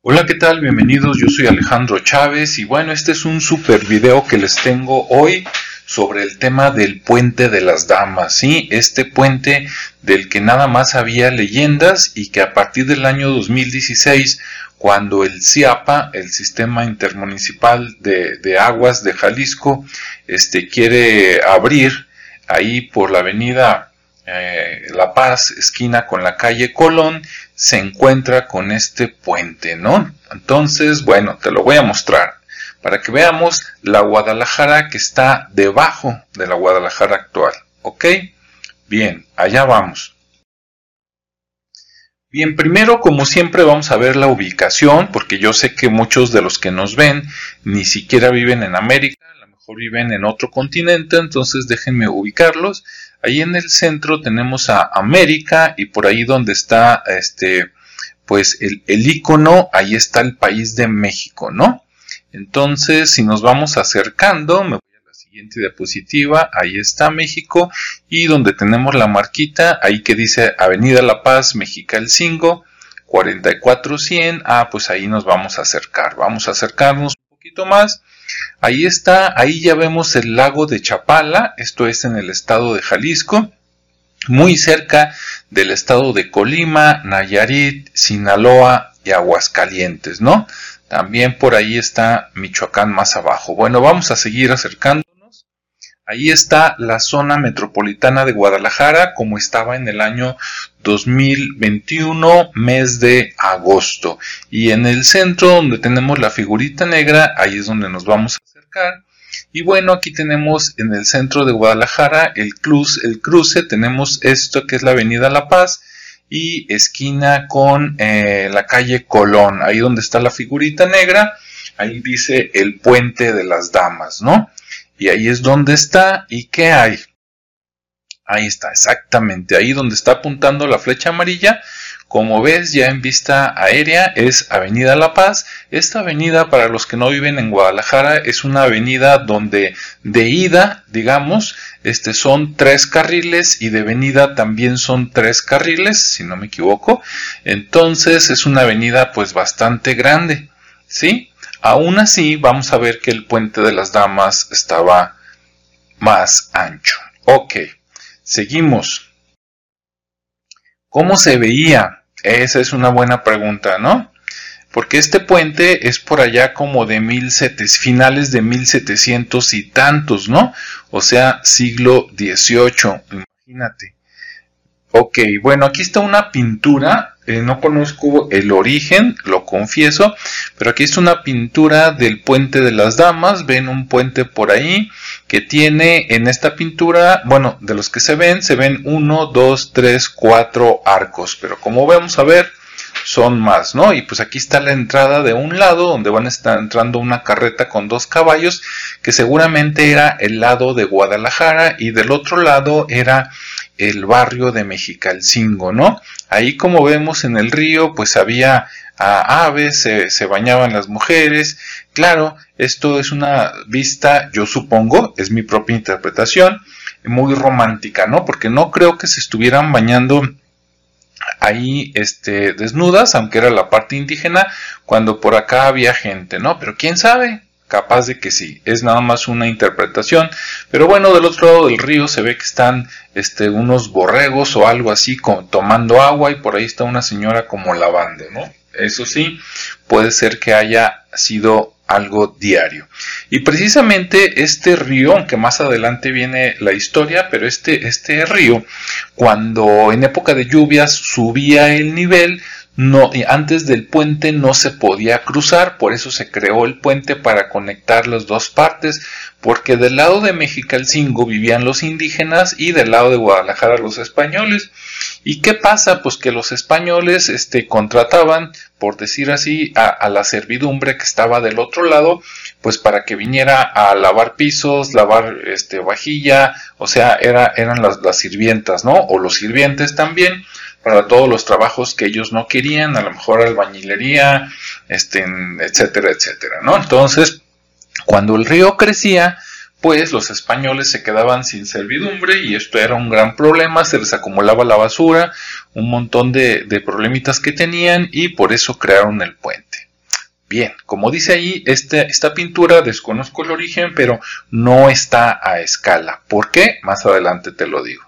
Hola, ¿qué tal? Bienvenidos, yo soy Alejandro Chávez y bueno, este es un super video que les tengo hoy sobre el tema del puente de las damas, ¿sí? Este puente del que nada más había leyendas y que a partir del año 2016, cuando el CIAPA, el Sistema Intermunicipal de, de Aguas de Jalisco, este, quiere abrir ahí por la avenida eh, la Paz, esquina con la calle Colón, se encuentra con este puente, ¿no? Entonces, bueno, te lo voy a mostrar para que veamos la Guadalajara que está debajo de la Guadalajara actual, ¿ok? Bien, allá vamos. Bien, primero, como siempre, vamos a ver la ubicación, porque yo sé que muchos de los que nos ven ni siquiera viven en América, a lo mejor viven en otro continente, entonces déjenme ubicarlos. Ahí en el centro tenemos a América y por ahí donde está este pues el, el icono, ahí está el país de México, ¿no? Entonces, si nos vamos acercando, me voy a la siguiente diapositiva, ahí está México y donde tenemos la marquita, ahí que dice Avenida La Paz, Mexicalcingo, 4400, ah, pues ahí nos vamos a acercar, vamos a acercarnos un poquito más Ahí está, ahí ya vemos el lago de Chapala, esto es en el estado de Jalisco, muy cerca del estado de Colima, Nayarit, Sinaloa y Aguascalientes, ¿no? También por ahí está Michoacán más abajo. Bueno, vamos a seguir acercándonos. Ahí está la zona metropolitana de Guadalajara como estaba en el año 2021, mes de agosto. Y en el centro donde tenemos la figurita negra, ahí es donde nos vamos a acercar. Y bueno, aquí tenemos en el centro de Guadalajara el, cruz, el cruce, tenemos esto que es la Avenida La Paz y esquina con eh, la calle Colón, ahí donde está la figurita negra, ahí dice el puente de las damas, ¿no? Y ahí es donde está, ¿y qué hay? Ahí está, exactamente, ahí donde está apuntando la flecha amarilla. Como ves ya en vista aérea es Avenida La Paz. Esta avenida para los que no viven en Guadalajara es una avenida donde de ida, digamos, este son tres carriles y de venida también son tres carriles, si no me equivoco. Entonces es una avenida pues bastante grande, ¿sí? Aún así vamos a ver que el puente de las damas estaba más ancho. Ok. Seguimos. ¿Cómo se veía? Esa es una buena pregunta, ¿no? Porque este puente es por allá como de 1700, finales de 1700 y tantos, ¿no? O sea, siglo XVIII, imagínate. Ok, bueno, aquí está una pintura, eh, no conozco el origen, lo confieso, pero aquí está una pintura del puente de las damas, ven un puente por ahí que tiene en esta pintura, bueno, de los que se ven, se ven uno, dos, tres, cuatro arcos, pero como vamos a ver, son más, ¿no? Y pues aquí está la entrada de un lado donde van a estar entrando una carreta con dos caballos que seguramente era el lado de Guadalajara y del otro lado era el barrio de Mexicalcingo, ¿no? Ahí como vemos en el río pues había aves, se, se, bañaban las mujeres. Claro, esto es una vista, yo supongo, es mi propia interpretación, muy romántica, ¿no? Porque no creo que se estuvieran bañando ahí este, desnudas, aunque era la parte indígena, cuando por acá había gente, ¿no? Pero quién sabe, capaz de que sí, es nada más una interpretación. Pero bueno, del otro lado del río se ve que están este, unos borregos o algo así tomando agua y por ahí está una señora como lavando, ¿no? Eso sí, puede ser que haya sido algo diario. Y precisamente este río, aunque más adelante viene la historia, pero este, este río, cuando en época de lluvias subía el nivel, no, antes del puente no se podía cruzar, por eso se creó el puente para conectar las dos partes, porque del lado de Mexicalcingo vivían los indígenas y del lado de Guadalajara los españoles. ¿Y qué pasa? Pues que los españoles este, contrataban, por decir así, a, la servidumbre que estaba del otro lado, pues para que viniera a lavar pisos, lavar este, vajilla, o sea, era, eran las, las sirvientas, ¿no? O los sirvientes también para todos los trabajos que ellos no querían, a lo mejor albañilería, este, etcétera, etcétera, ¿no? Entonces, cuando el río crecía, pues los españoles se quedaban sin servidumbre y esto era un gran problema, se les acumulaba la basura, un montón de, problemitas que tenían y por eso crearon el puente. Bien, como dice ahí, esta pintura desconozco el origen, pero no está a escala. ¿Por qué? Más adelante te lo digo.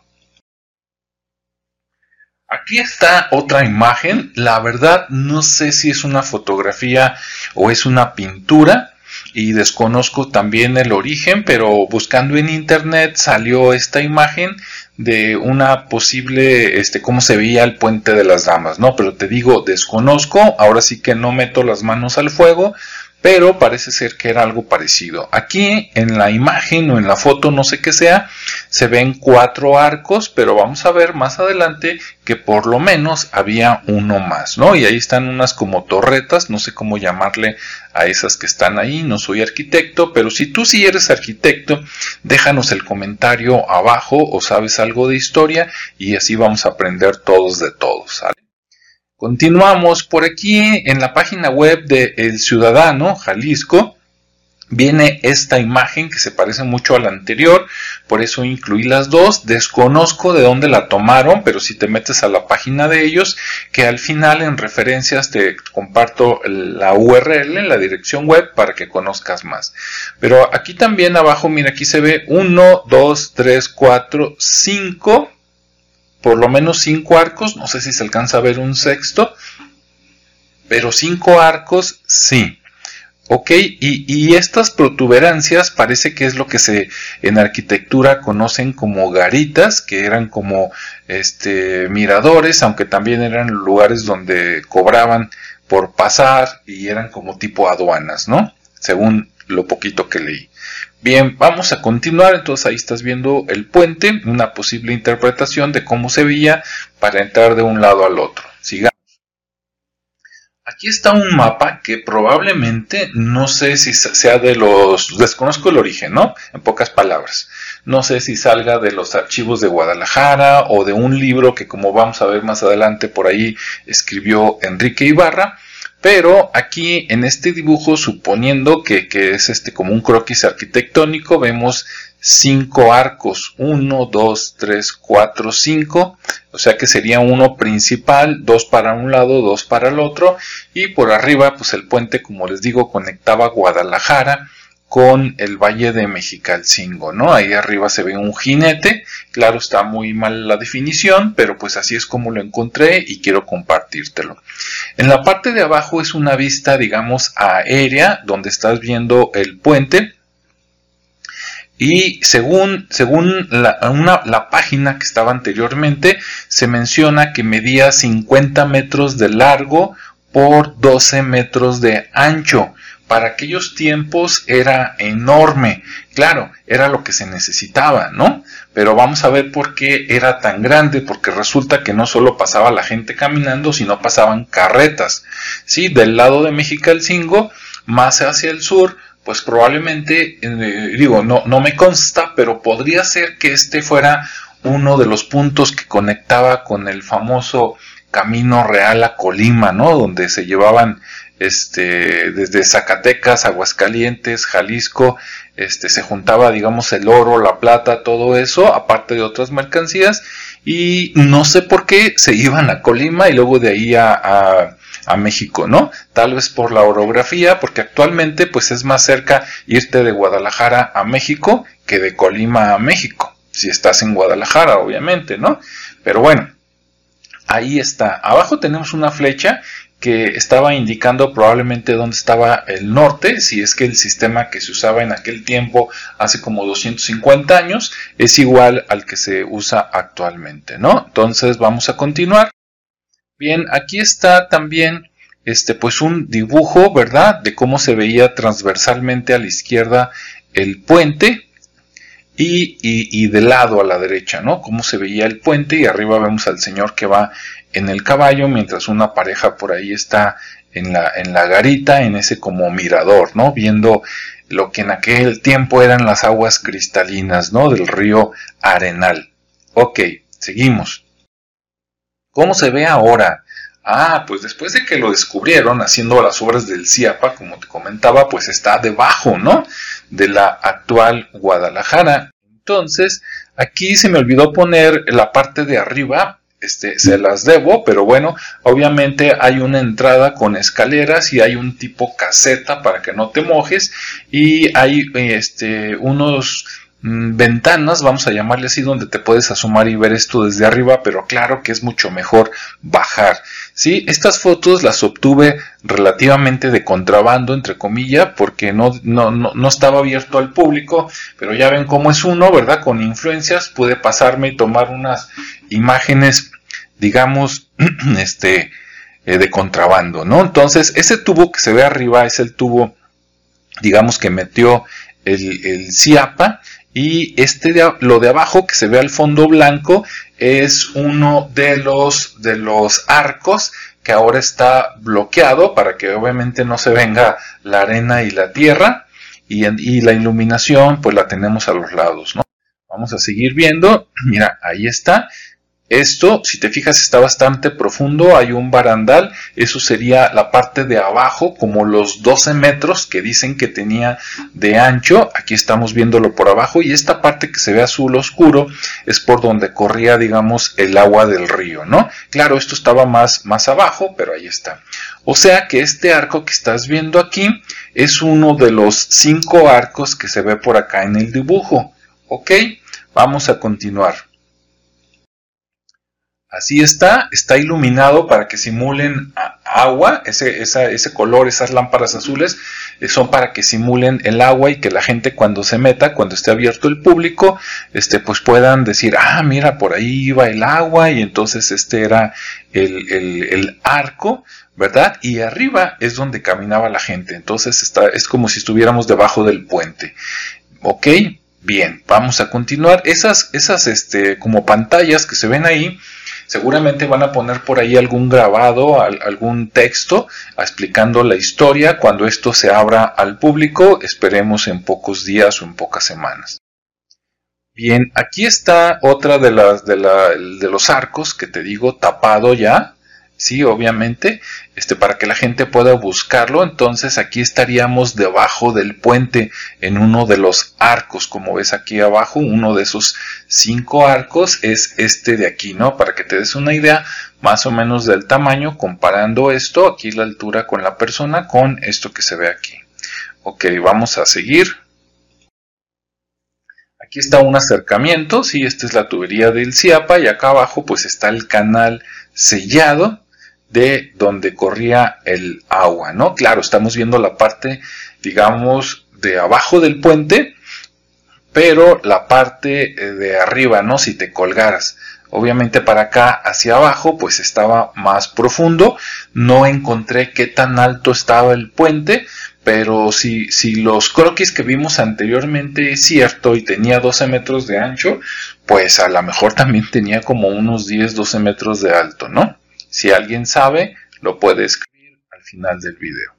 Aquí está otra imagen. La verdad no sé si es una fotografía o es una pintura y desconozco también el origen, pero buscando en internet salió esta imagen de una posible, este, cómo se veía el puente de las damas, ¿no? Pero te digo, desconozco, ahora sí que no meto las manos al fuego, pero parece ser que era algo parecido. Aquí en la imagen o en la foto, no sé qué sea, se ven cuatro arcos, pero vamos a ver más adelante que por lo menos había uno más, ¿no? Y ahí están unas como torretas, no sé cómo llamarle a esas que están ahí, no soy arquitecto, pero si tú sí eres arquitecto, déjanos el comentario abajo o sabes algo de historia y así vamos a aprender todos de todos, ¿sale? Continuamos por aquí en la página web de El Ciudadano, Jalisco. Viene esta imagen que se parece mucho a la anterior, por eso incluí las dos. Desconozco de dónde la tomaron, pero si te metes a la página de ellos, que al final en referencias te comparto la URL, la dirección web, para que conozcas más. Pero aquí también abajo, mira, aquí se ve 1, 2, 3, 4, 5 por lo menos cinco arcos, no sé si se alcanza a ver un sexto, pero cinco arcos sí. Ok, y, estas protuberancias parece que es lo que se en arquitectura conocen como garitas, que eran como este miradores, aunque también eran lugares donde cobraban por pasar y eran como tipo aduanas, ¿no? Según lo poquito que leí. Bien, vamos a continuar. Entonces ahí estás viendo el puente, una posible interpretación de cómo se veía para entrar de un lado al otro. Sigamos. Aquí está un mapa que probablemente no sé si sea de los, desconozco el origen, ¿no? En pocas palabras. No sé si salga de los archivos de Guadalajara o de un libro que como vamos a ver más adelante por ahí escribió Enrique Ibarra pero aquí en este dibujo, suponiendo que, es este como un croquis arquitectónico, vemos cinco arcos, 1, 2, 3, 4, 5, o sea que sería uno principal, dos para un lado, dos para el otro, y por arriba pues el puente como les digo conectaba Guadalajara con el Valle de Mexicalcingo, ¿no? Ahí arriba se ve un jinete, claro está muy mal la definición, pero pues así es como lo encontré y quiero compartírtelo. En la parte de abajo es una vista, digamos, aérea, donde estás viendo el puente, y según, según la, la, página que estaba anteriormente, se menciona que medía 50 metros de largo por 12 metros de ancho para aquellos tiempos era enorme. Claro, era lo que se necesitaba, ¿no? Pero vamos a ver por qué era tan grande, porque resulta que no solo pasaba la gente caminando, sino pasaban carretas. Sí, del lado de Mexicalcingo, más hacia el sur, pues probablemente, eh, digo, no, no me consta, pero podría ser que este fuera uno de los puntos que conectaba con el famoso Camino Real a Colima, ¿no? Donde se llevaban este, desde Zacatecas, Aguascalientes, Jalisco, este, se juntaba, digamos, el oro, la plata, todo eso, aparte de otras mercancías, y no sé por qué se iban a Colima y luego de ahí a, a, México, ¿no? Tal vez por la orografía, porque actualmente pues es más cerca irte de Guadalajara a México que de Colima a México, si estás en Guadalajara, obviamente, ¿no? Pero bueno, ahí está. Abajo tenemos una flecha que estaba indicando probablemente dónde estaba el norte, si es que el sistema que se usaba en aquel tiempo hace como 250 años es igual al que se usa actualmente, ¿no? Entonces vamos a continuar. Bien, aquí está también este pues un dibujo, ¿verdad? De cómo se veía transversalmente a la izquierda el puente y, y, de lado a la derecha, ¿no? Cómo se veía el puente y arriba vemos al señor que va en el caballo, mientras una pareja por ahí está en la, en la garita, en ese como mirador, ¿no? Viendo lo que en aquel tiempo eran las aguas cristalinas, ¿no? Del río Arenal. Ok, seguimos. ¿Cómo se ve ahora? Ah, pues después de que lo descubrieron haciendo las obras del CIAPA, como te comentaba, pues está debajo, ¿no? De la actual Guadalajara. Entonces, aquí se me olvidó poner la parte de arriba este, se las debo, pero bueno, obviamente hay una entrada con escaleras y hay un tipo caseta para que no te mojes y hay este, unos ventanas, vamos a llamarle así, donde te puedes asomar y ver esto desde arriba, pero claro que es mucho mejor bajar. ¿sí? Estas fotos las obtuve relativamente de contrabando, entre comillas, porque no, no, no, no, estaba abierto al público, pero ya ven cómo es uno, ¿verdad? Con influencias pude pasarme y tomar unas imágenes, digamos, este, eh, de contrabando, ¿no? Entonces, ese tubo que se ve arriba es el tubo, digamos, que metió el, el CIAPA y este de, lo de abajo que se ve al fondo blanco es uno de los de los arcos que ahora está bloqueado para que obviamente no se venga la arena y la tierra. Y, y la iluminación pues la tenemos a los lados ¿no? vamos a seguir viendo. Mira ahí está esto, si te fijas, está bastante profundo. Hay un barandal. Eso sería la parte de abajo, como los 12 metros que dicen que tenía de ancho. Aquí estamos viéndolo por abajo. Y esta parte que se ve azul oscuro es por donde corría, digamos, el agua del río, ¿no? Claro, esto estaba más, más abajo, pero ahí está. O sea que este arco que estás viendo aquí es uno de los cinco arcos que se ve por acá en el dibujo. ¿Ok? Vamos a continuar. Así está, está iluminado para que simulen agua, ese, ese color, esas lámparas azules eh, son para que simulen el agua y que la gente cuando se meta, cuando esté abierto el público, este, pues puedan decir, ah, mira, por ahí iba el agua y entonces este era el, el arco, ¿verdad? Y arriba es donde caminaba la gente, entonces está, es como si estuviéramos debajo del puente, ¿ok? Bien, vamos a continuar. Esas, esas, este, como pantallas que se ven ahí, Seguramente van a poner por ahí algún grabado, algún texto explicando la historia cuando esto se abra al público, esperemos en pocos días o en pocas semanas. Bien, aquí está otra de las de, de los arcos que te digo tapado ya, sí, obviamente, este, para que la gente pueda buscarlo. Entonces aquí estaríamos debajo del puente en uno de los arcos, como ves aquí abajo, uno de esos cinco arcos es este de aquí, ¿no? Para que te des una idea más o menos del tamaño, comparando esto, aquí la altura con la persona, con esto que se ve aquí. Ok, vamos a seguir. Aquí está un acercamiento, sí, esta es la tubería del CIAPA y acá abajo pues está el canal sellado de donde corría el agua, ¿no? Claro, estamos viendo la parte, digamos, de abajo del puente, pero la parte eh, de arriba, ¿no? Si te colgaras. Obviamente para acá hacia abajo pues estaba más profundo. No encontré qué tan alto estaba el puente, pero si, si los croquis que vimos anteriormente es cierto y tenía 12 metros de ancho, pues a lo mejor también tenía como unos 10, 12 metros de alto, ¿no? Si alguien sabe, lo puede escribir al final del video.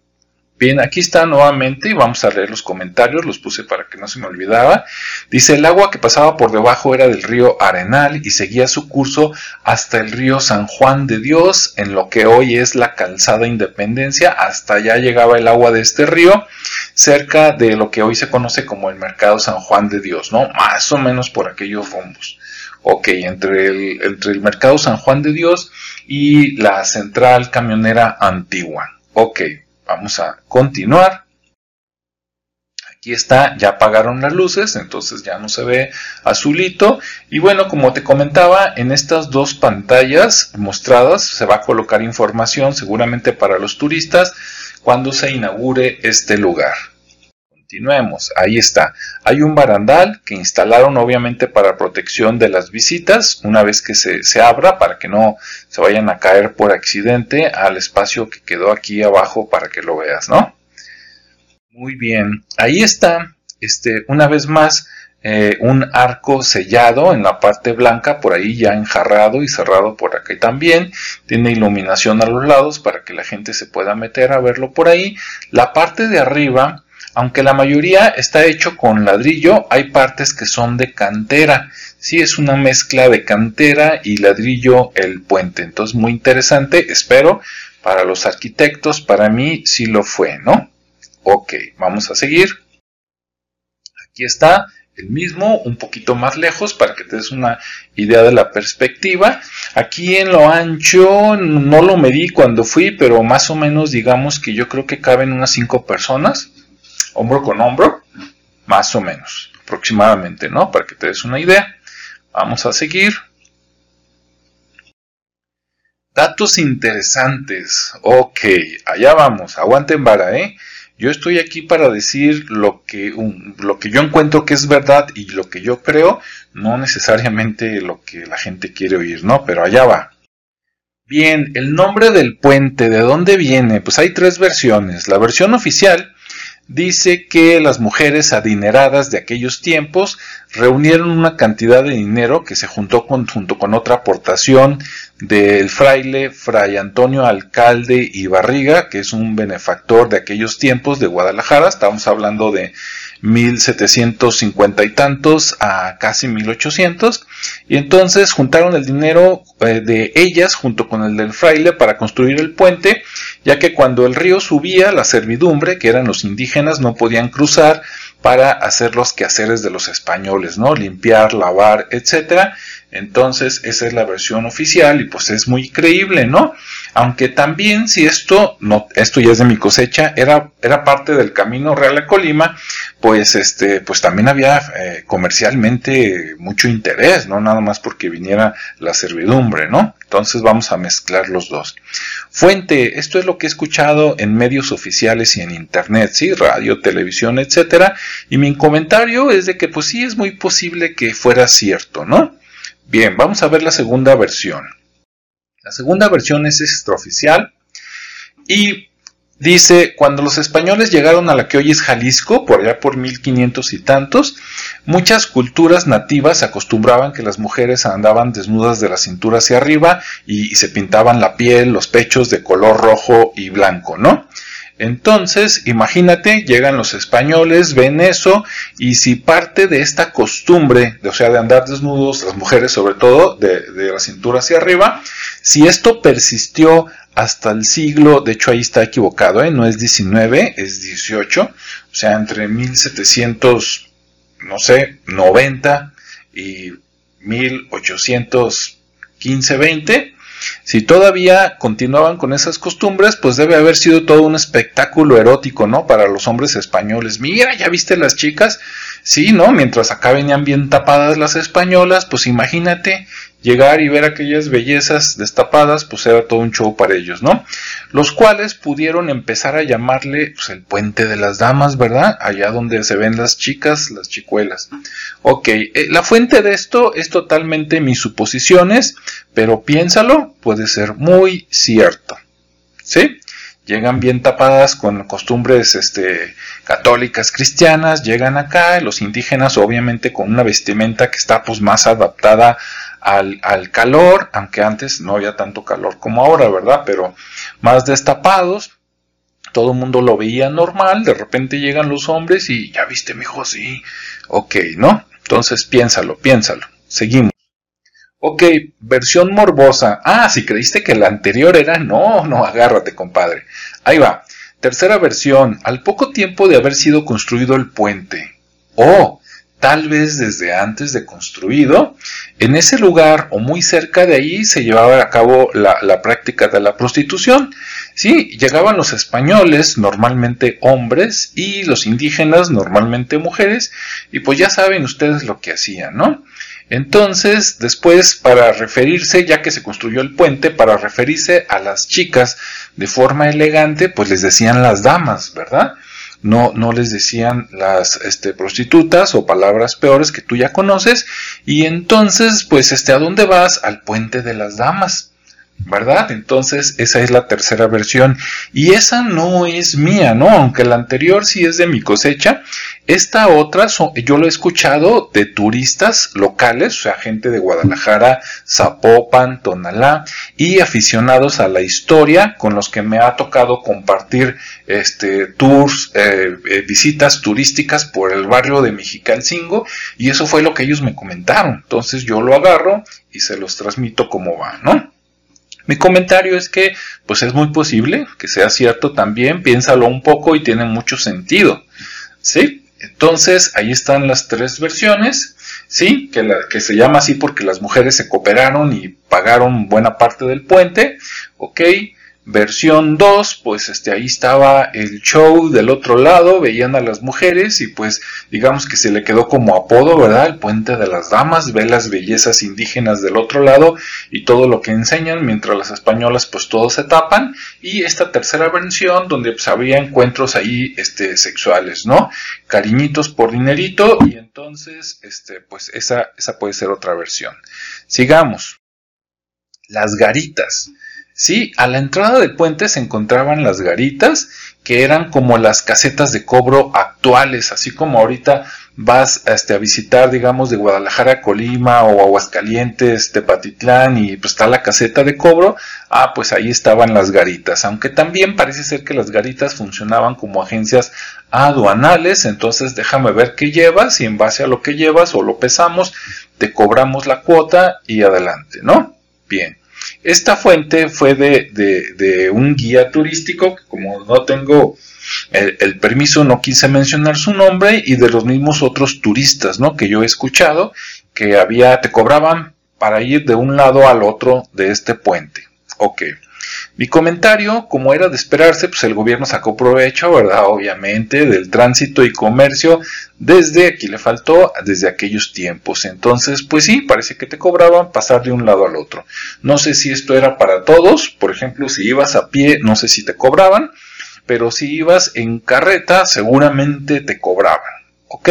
Bien, aquí está nuevamente y vamos a leer los comentarios, los puse para que no se me olvidara. Dice, el agua que pasaba por debajo era del río Arenal y seguía su curso hasta el río San Juan de Dios, en lo que hoy es la calzada Independencia. Hasta allá llegaba el agua de este río, cerca de lo que hoy se conoce como el mercado San Juan de Dios, ¿no? Más o menos por aquellos rumbos. Ok, entre el, entre el mercado San Juan de Dios y la central camionera antigua. Ok, vamos a continuar. Aquí está, ya apagaron las luces, entonces ya no se ve azulito. Y bueno, como te comentaba, en estas dos pantallas mostradas se va a colocar información seguramente para los turistas cuando se inaugure este lugar. Continuemos, ahí está. Hay un barandal que instalaron obviamente para protección de las visitas una vez que se, se, abra para que no se vayan a caer por accidente al espacio que quedó aquí abajo para que lo veas, ¿no? Muy bien, ahí está, este, una vez más, eh, un arco sellado en la parte blanca, por ahí ya enjarrado y cerrado por aquí también. Tiene iluminación a los lados para que la gente se pueda meter a verlo por ahí. La parte de arriba aunque la mayoría está hecho con ladrillo, hay partes que son de cantera. Sí, es una mezcla de cantera y ladrillo el puente. Entonces, muy interesante. Espero para los arquitectos, para mí sí lo fue, ¿no? Ok, vamos a seguir. Aquí está el mismo, un poquito más lejos para que te des una idea de la perspectiva. Aquí en lo ancho no lo medí cuando fui, pero más o menos digamos que yo creo que caben unas 5 personas, hombro con hombro, más o menos, aproximadamente, ¿no? Para que te des una idea. Vamos a seguir. Datos interesantes. Ok, allá vamos. Aguanten vara, ¿eh? Yo estoy aquí para decir lo que, lo que yo encuentro que es verdad y lo que yo creo, no necesariamente lo que la gente quiere oír, ¿no? Pero allá va. Bien, el nombre del puente, ¿de dónde viene? Pues hay tres versiones. La versión oficial dice que las mujeres adineradas de aquellos tiempos reunieron una cantidad de dinero que se juntó junto con otra aportación del fraile Fray Antonio Alcalde y Barriga, que es un benefactor de aquellos tiempos de Guadalajara, estamos hablando de 1750 y tantos a casi 1800, y entonces juntaron el dinero eh, de ellas junto con el del fraile para construir el puente, ya que cuando el río subía, la servidumbre, que eran los indígenas, no podían cruzar para hacer los quehaceres de los españoles, ¿no? Limpiar, lavar, etcétera. Entonces, esa es la versión oficial y pues es muy creíble, ¿no? Aunque también si esto no esto ya es de mi cosecha, era era parte del camino real a Colima, pues este pues también había eh, comercialmente mucho interés, no nada más porque viniera la servidumbre, ¿no? Entonces vamos a mezclar los dos. Fuente, esto es lo que he escuchado en medios oficiales y en internet, sí, radio, televisión, etcétera, y mi comentario es de que pues sí es muy posible que fuera cierto, ¿no? Bien, vamos a ver la segunda versión. La segunda versión es extraoficial y dice, cuando los españoles llegaron a la que hoy es Jalisco, por allá por 1500 y tantos, muchas culturas nativas acostumbraban que las mujeres andaban desnudas de la cintura hacia arriba y, y se pintaban la piel, los pechos de color rojo y blanco, ¿no? Entonces, imagínate, llegan los españoles, ven eso, y si parte de esta costumbre, de, o sea, de andar desnudos, las mujeres sobre todo, de, la cintura hacia arriba, si esto persistió hasta el siglo, de hecho ahí está equivocado, ¿eh? no es 19, es 18, o sea, entre 1700, no sé, 90 y 1815, 20, si todavía continuaban con esas costumbres, pues debe haber sido todo un espectáculo erótico, ¿no? Para los hombres españoles. Mira, ¿ya viste las chicas? Sí, ¿no? Mientras acá venían bien tapadas las españolas, pues imagínate llegar y ver aquellas bellezas destapadas, pues era todo un show para ellos, ¿no? Los cuales pudieron empezar a llamarle pues, el puente de las damas, ¿verdad? Allá donde se ven las chicas, las chicuelas. Ok, eh, la fuente de esto es totalmente mis suposiciones, pero piénsalo, puede ser muy cierto. ¿Sí? Llegan bien tapadas con costumbres este, católicas cristianas, llegan acá, los indígenas obviamente con una vestimenta que está pues más adaptada al, al, calor, aunque antes no había tanto calor como ahora, ¿verdad? Pero más destapados, todo el mundo lo veía normal, de repente llegan los hombres y ya viste, mijo, sí, ok, ¿no? Entonces piénsalo, piénsalo, seguimos. Ok, versión morbosa. Ah, si creíste que la anterior era, no, no, agárrate, compadre. Ahí va. Tercera versión, al poco tiempo de haber sido construido el puente. Oh, tal vez desde antes de construido, en ese lugar o muy cerca de ahí se llevaba a cabo la, práctica de la prostitución. Sí, llegaban los españoles, normalmente hombres, y los indígenas, normalmente mujeres, y pues ya saben ustedes lo que hacían, ¿no? Entonces, después, para referirse, ya que se construyó el puente, para referirse a las chicas de forma elegante, pues les decían las damas, ¿verdad? No, no les decían las este, prostitutas o palabras peores que tú ya conoces, y entonces, pues, este, ¿a dónde vas? Al puente de las damas. ¿verdad? Entonces esa es la tercera versión y esa no es mía, ¿no? Aunque la anterior sí es de mi cosecha, esta otra yo lo he escuchado de turistas locales, o sea, gente de Guadalajara, Zapopan, Tonalá y aficionados a la historia con los que me ha tocado compartir este tours, eh, eh, visitas turísticas por el barrio de Mexicalcingo y eso fue lo que ellos me comentaron. Entonces yo lo agarro y se los transmito como va, ¿no? Mi comentario es que, pues es muy posible que sea cierto también, piénsalo un poco y tiene mucho sentido. ¿Sí? Entonces, ahí están las tres versiones, ¿sí? Que, se llama así porque las mujeres se cooperaron y pagaron buena parte del puente, ¿ok? Versión 2, pues este, ahí estaba el show del otro lado, veían a las mujeres y pues digamos que se le quedó como apodo, ¿verdad? El puente de las damas, ve las bellezas indígenas del otro lado y todo lo que enseñan, mientras las españolas pues todos se tapan. Y esta tercera versión donde pues había encuentros ahí este, sexuales, ¿no? Cariñitos por dinerito y entonces este, pues esa, esa puede ser otra versión. Sigamos. Las garitas. Sí, a la entrada del puente se encontraban las garitas, que eran como las casetas de cobro actuales, así como ahorita vas este, a visitar, digamos, de Guadalajara a Colima o Aguascalientes, Tepatitlán y pues está la caseta de cobro, ah, pues ahí estaban las garitas, aunque también parece ser que las garitas funcionaban como agencias aduanales, entonces déjame ver qué llevas y en base a lo que llevas o lo pesamos, te cobramos la cuota y adelante, ¿no? Bien. Esta fuente fue de, un guía turístico, que como no tengo el, permiso, no quise mencionar su nombre, y de los mismos otros turistas, ¿no? Que yo he escuchado, que había, te cobraban para ir de un lado al otro de este puente. Ok. Mi comentario, como era de esperarse, pues el gobierno sacó provecho, ¿verdad? Obviamente, del tránsito y comercio desde, aquí le faltó, desde aquellos tiempos. Entonces, pues sí, parece que te cobraban pasar de un lado al otro. No sé si esto era para todos, por ejemplo, si ibas a pie, no sé si te cobraban, pero si ibas en carreta, seguramente te cobraban, ¿ok?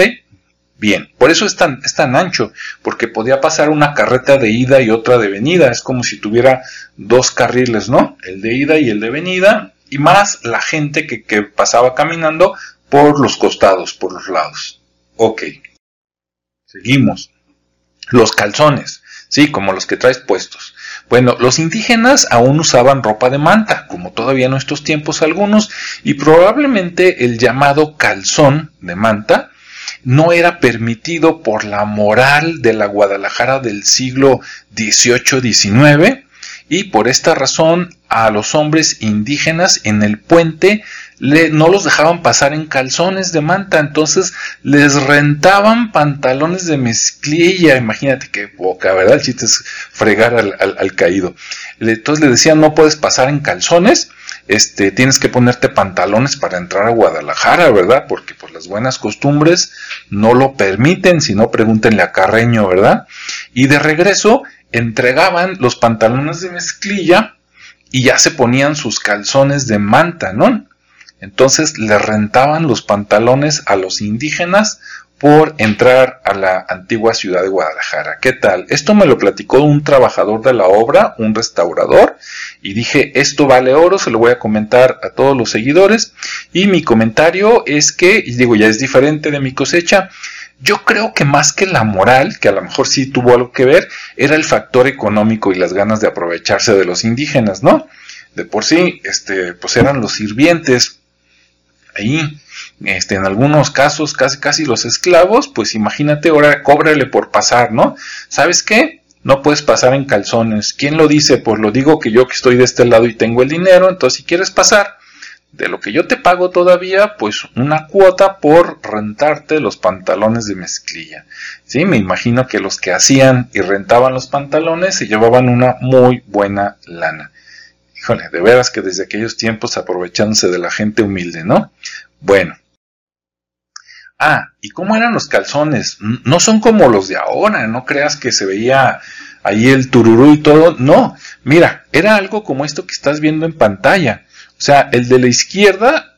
Bien, por eso es tan, es tan ancho, porque podía pasar una carreta de ida y otra de venida, es como si tuviera dos carriles, ¿no? El de ida y el de venida, y más la gente que, que pasaba caminando por los costados, por los lados. Ok, seguimos. Los calzones, sí, como los que traes puestos. Bueno, los indígenas aún usaban ropa de manta, como todavía en nuestros tiempos algunos, y probablemente el llamado calzón de manta no era permitido por la moral de la Guadalajara del siglo XVIII-XIX y por esta razón a los hombres indígenas en el puente no los dejaban pasar en calzones de manta, entonces les rentaban pantalones de mezclilla, imagínate qué boca, ¿verdad? El chiste es fregar al, caído. Entonces le decían no puedes pasar en calzones, este, tienes que ponerte pantalones para entrar a Guadalajara, ¿verdad? Porque pues las buenas costumbres no lo permiten, si no pregúntenle a Carreño, ¿verdad? Y de regreso entregaban los pantalones de mezclilla y ya se ponían sus calzones de manta, ¿no? Entonces le rentaban los pantalones a los indígenas por entrar a la antigua ciudad de Guadalajara. ¿Qué tal? Esto me lo platicó un trabajador de la obra, un restaurador, y dije, esto vale oro, se lo voy a comentar a todos los seguidores. Y mi comentario es que, y digo, ya es diferente de mi cosecha, yo creo que más que la moral, que a lo mejor sí tuvo algo que ver, era el factor económico y las ganas de aprovecharse de los indígenas, ¿no? De por sí, este, pues eran los sirvientes, ahí, este, en algunos casos casi casi los esclavos, pues imagínate, ahora cóbrale por pasar, ¿no? ¿Sabes qué? No puedes pasar en calzones. ¿Quién lo dice? Pues lo digo que yo que estoy de este lado y tengo el dinero, entonces si quieres pasar de lo que yo te pago todavía, pues una cuota por rentarte los pantalones de mezclilla. Sí, me imagino que los que hacían y rentaban los pantalones se llevaban una muy buena lana. Híjole, de veras que desde aquellos tiempos aprovechándose de la gente humilde, ¿no? Bueno. Ah, ¿y cómo eran los calzones? No son como los de ahora, no creas que se veía ahí el tururú y todo. No, mira, era algo como esto que estás viendo en pantalla. O sea, el de la izquierda,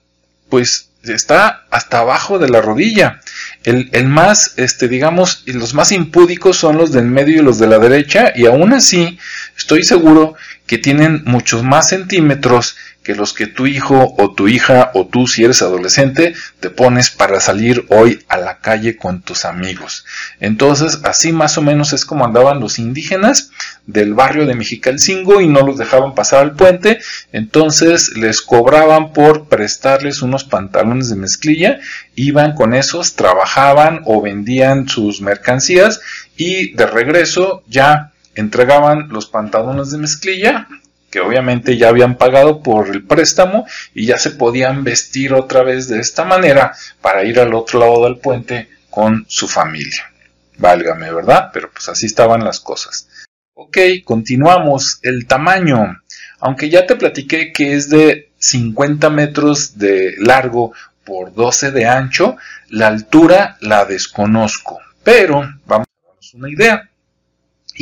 pues está hasta abajo de la rodilla. El, el, más, este, digamos, los más impúdicos son los del medio y los de la derecha, y aún así estoy seguro que tienen muchos más centímetros que los que tu hijo o tu hija o tú si eres adolescente te pones para salir hoy a la calle con tus amigos. Entonces así más o menos es como andaban los indígenas del barrio de Mexicalcingo y no los dejaban pasar al puente, entonces les cobraban por prestarles unos pantalones de mezclilla, iban con esos, trabajaban o vendían sus mercancías y de regreso ya entregaban los pantalones de mezclilla que obviamente ya habían pagado por el préstamo y ya se podían vestir otra vez de esta manera para ir al otro lado del puente con su familia. Válgame, ¿verdad? Pero pues así estaban las cosas. Ok, continuamos. El tamaño. Aunque ya te platiqué que es de 50 metros de largo por 12 de ancho, la altura la desconozco. Pero vamos a darnos una idea.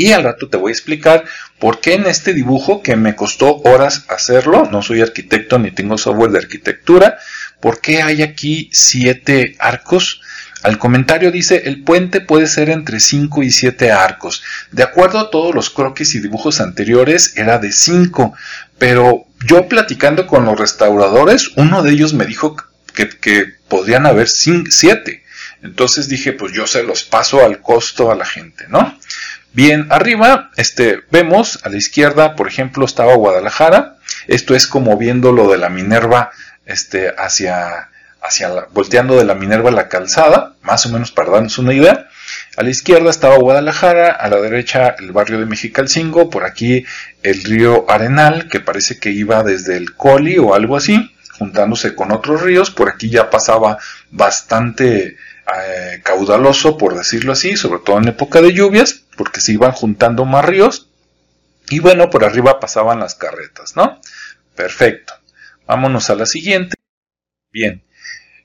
Y al rato te voy a explicar por qué en este dibujo que me costó horas hacerlo, no soy arquitecto ni tengo software de arquitectura, por qué hay aquí siete arcos. Al comentario dice, el puente puede ser entre 5 y 7 arcos. De acuerdo a todos los croquis y dibujos anteriores, era de 5, pero yo platicando con los restauradores, uno de ellos me dijo que, que podrían haber 7. Entonces dije, pues yo se los paso al costo a la gente, ¿no? Bien, arriba este, vemos a la izquierda, por ejemplo, estaba Guadalajara. Esto es como viendo lo de la Minerva este, hacia, hacia volteando de la Minerva a la calzada, más o menos para darnos una idea. A la izquierda estaba Guadalajara, a la derecha el barrio de Mexicalcingo, por aquí el río Arenal, que parece que iba desde el Coli o algo así, juntándose con otros ríos. Por aquí ya pasaba bastante eh, caudaloso, por decirlo así, sobre todo en época de lluvias, porque se iban juntando más ríos. Y bueno, por arriba pasaban las carretas, ¿no? Perfecto. Vámonos a la siguiente. Bien.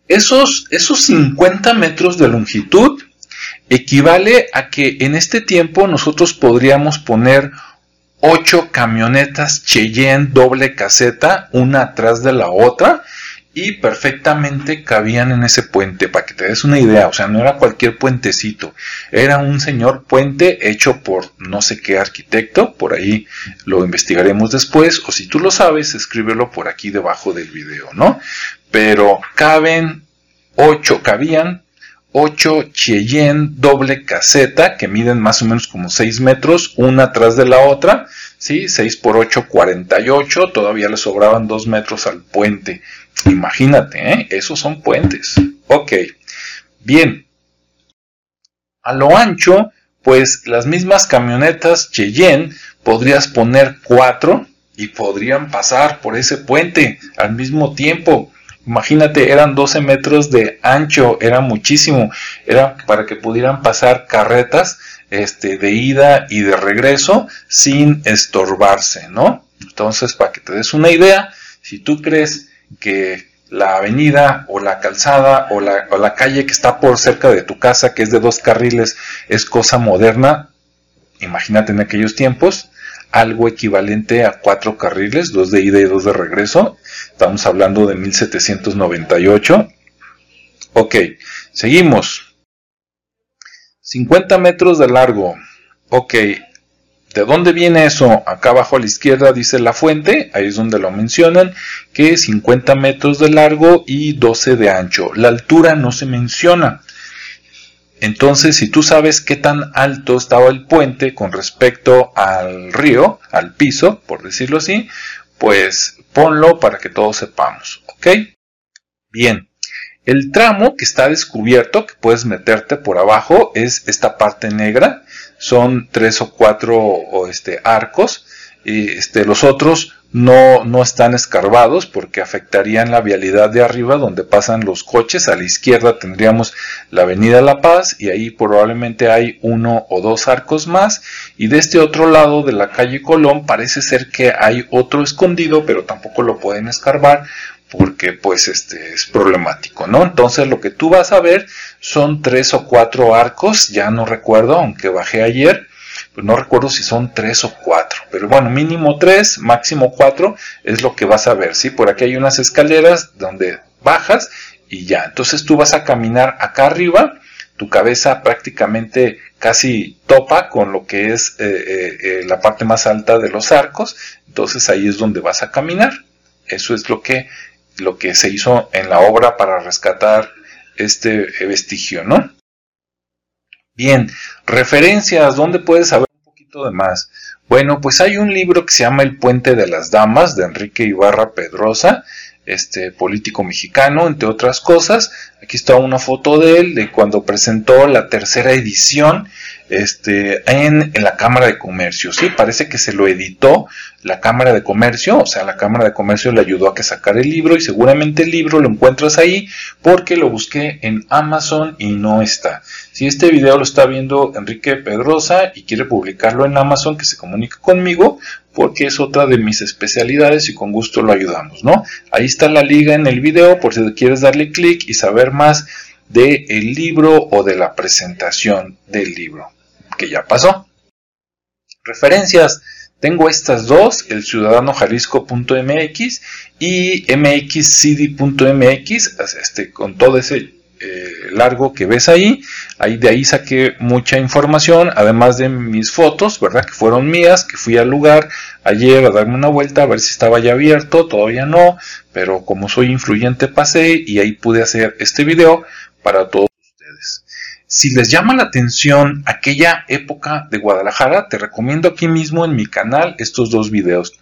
Esos, esos 50 metros de longitud equivale a que en este tiempo nosotros podríamos poner 8 camionetas Cheyenne doble caseta, una atrás de la otra, y perfectamente cabían en ese puente, para que te des una idea, o sea, no era cualquier puentecito, era un señor puente hecho por no sé qué arquitecto, por ahí lo investigaremos después, o si tú lo sabes, escríbelo por aquí debajo del video, ¿no? Pero caben ocho, cabían 8 Cheyenne doble caseta que miden más o menos como 6 metros, una atrás de la otra, ¿sí? 6 por 8, 48, todavía le sobraban 2 metros al puente. Imagínate, ¿eh? esos son puentes. Ok, bien. A lo ancho, pues las mismas camionetas Cheyenne podrías poner 4 y podrían pasar por ese puente al mismo tiempo. Imagínate, eran 12 metros de ancho, era muchísimo. Era para que pudieran pasar carretas este, de ida y de regreso sin estorbarse, ¿no? Entonces, para que te des una idea, si tú crees que la avenida o la calzada o la, o la calle que está por cerca de tu casa, que es de dos carriles, es cosa moderna, imagínate en aquellos tiempos, algo equivalente a cuatro carriles, dos de ida y dos de regreso. Estamos hablando de 1798. Ok, seguimos. 50 metros de largo. Ok, ¿De dónde viene eso? Acá abajo a la izquierda dice la fuente, ahí es donde lo mencionan, que es 50 metros de largo y 12 de ancho. La altura no se menciona. Entonces, si tú sabes qué tan alto estaba el puente con respecto al río, al piso, por decirlo así, pues ponlo para que todos sepamos, ¿ok? Bien, el tramo que está descubierto, que puedes meterte por abajo, es esta parte negra, son tres o cuatro este, arcos, y este, los otros no, no están escarbados porque afectarían la vialidad de arriba donde pasan los coches. A la izquierda tendríamos la avenida La Paz y ahí probablemente hay uno o dos arcos más. Y de este otro lado de la calle Colón parece ser que hay otro escondido, pero tampoco lo pueden escarbar porque pues este es problemático, ¿no? Entonces lo que tú vas a ver son tres o cuatro arcos, ya no recuerdo, aunque bajé ayer, pues no recuerdo si son tres o cuatro, pero bueno, mínimo tres, máximo cuatro es lo que vas a ver, ¿sí? Por aquí hay unas escaleras donde bajas y ya, entonces tú vas a caminar acá arriba, tu cabeza prácticamente casi topa con lo que es eh, eh, eh, la parte más alta de los arcos, entonces ahí es donde vas a caminar. Eso es lo que lo que se hizo en la obra para rescatar este vestigio, ¿no? Bien, referencias, ¿dónde puedes saber un poquito de más? Bueno, pues hay un libro que se llama El puente de las damas de Enrique Ibarra Pedrosa. Este político mexicano, entre otras cosas. Aquí está una foto de él de cuando presentó la tercera edición este, en, la Cámara de Comercio. Sí, parece que se lo editó la Cámara de Comercio, o sea, la Cámara de Comercio le ayudó a que sacar el libro y seguramente el libro lo encuentras ahí porque lo busqué en Amazon y no está. Si este video lo está viendo Enrique Pedrosa y quiere publicarlo en Amazon, que se comunique conmigo porque es otra de mis especialidades y con gusto lo ayudamos, ¿no? Ahí está la liga en el video por si quieres darle clic y saber más del el libro o de la presentación del libro que ya pasó. Referencias. Tengo estas dos, el ciudadanojalisco.mx y mxcd.mx, este, con todo ese eh, largo que ves ahí. ahí. De ahí saqué mucha información, además de mis fotos, ¿verdad? Que fueron mías, que fui al lugar ayer a darme una vuelta a ver si estaba ya abierto, todavía no, pero como soy influyente pasé y ahí pude hacer este video para todos ustedes. Si les llama la atención aquella época de Guadalajara, te recomiendo aquí mismo en mi canal estos dos videos.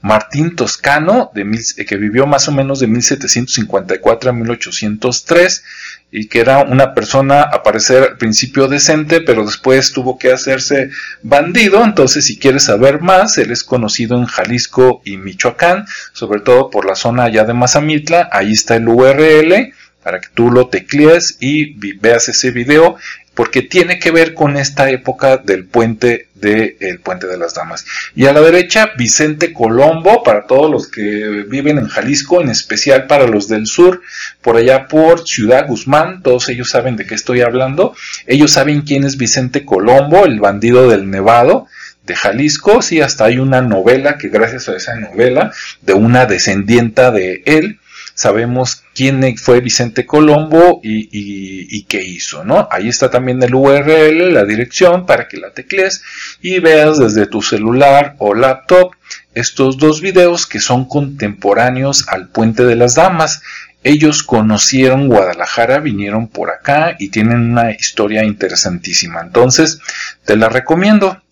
Martín Toscano, de eh, que vivió más o menos de 1754 a 1803 y que era una persona a parecer al principio decente, pero después tuvo que hacerse bandido. Entonces, si quieres saber más, él es conocido en Jalisco y Michoacán, sobre todo por la zona allá de Mazamitla. Ahí está el URL para que tú lo teclees y veas ese video porque tiene que ver con esta época del puente de el puente de las damas. Y a la derecha Vicente Colombo para todos los que viven en Jalisco, en especial para los del sur, por allá por Ciudad Guzmán, todos ellos saben de qué estoy hablando. Ellos saben quién es Vicente Colombo, el bandido del Nevado de Jalisco, sí, hasta hay una novela que gracias a esa novela de una descendienta de él sabemos quién fue Vicente Colombo y, qué hizo, ¿no? Ahí está también el URL, la dirección para que la teclees y veas desde tu celular o laptop estos dos videos que son contemporáneos al Puente de las Damas. Ellos conocieron Guadalajara, vinieron por acá y tienen una historia interesantísima. Entonces, te la recomiendo.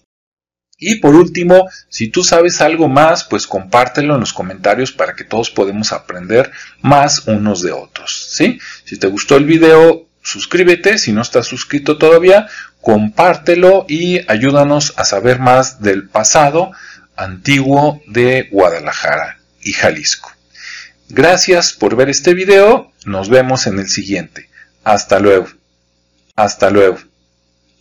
Y por último, si tú sabes algo más, pues compártelo en los comentarios para que todos podamos aprender más unos de otros. ¿sí? Si te gustó el video, suscríbete. Si no estás suscrito todavía, compártelo y ayúdanos a saber más del pasado antiguo de Guadalajara y Jalisco. Gracias por ver este video. Nos vemos en el siguiente. Hasta luego. Hasta luego.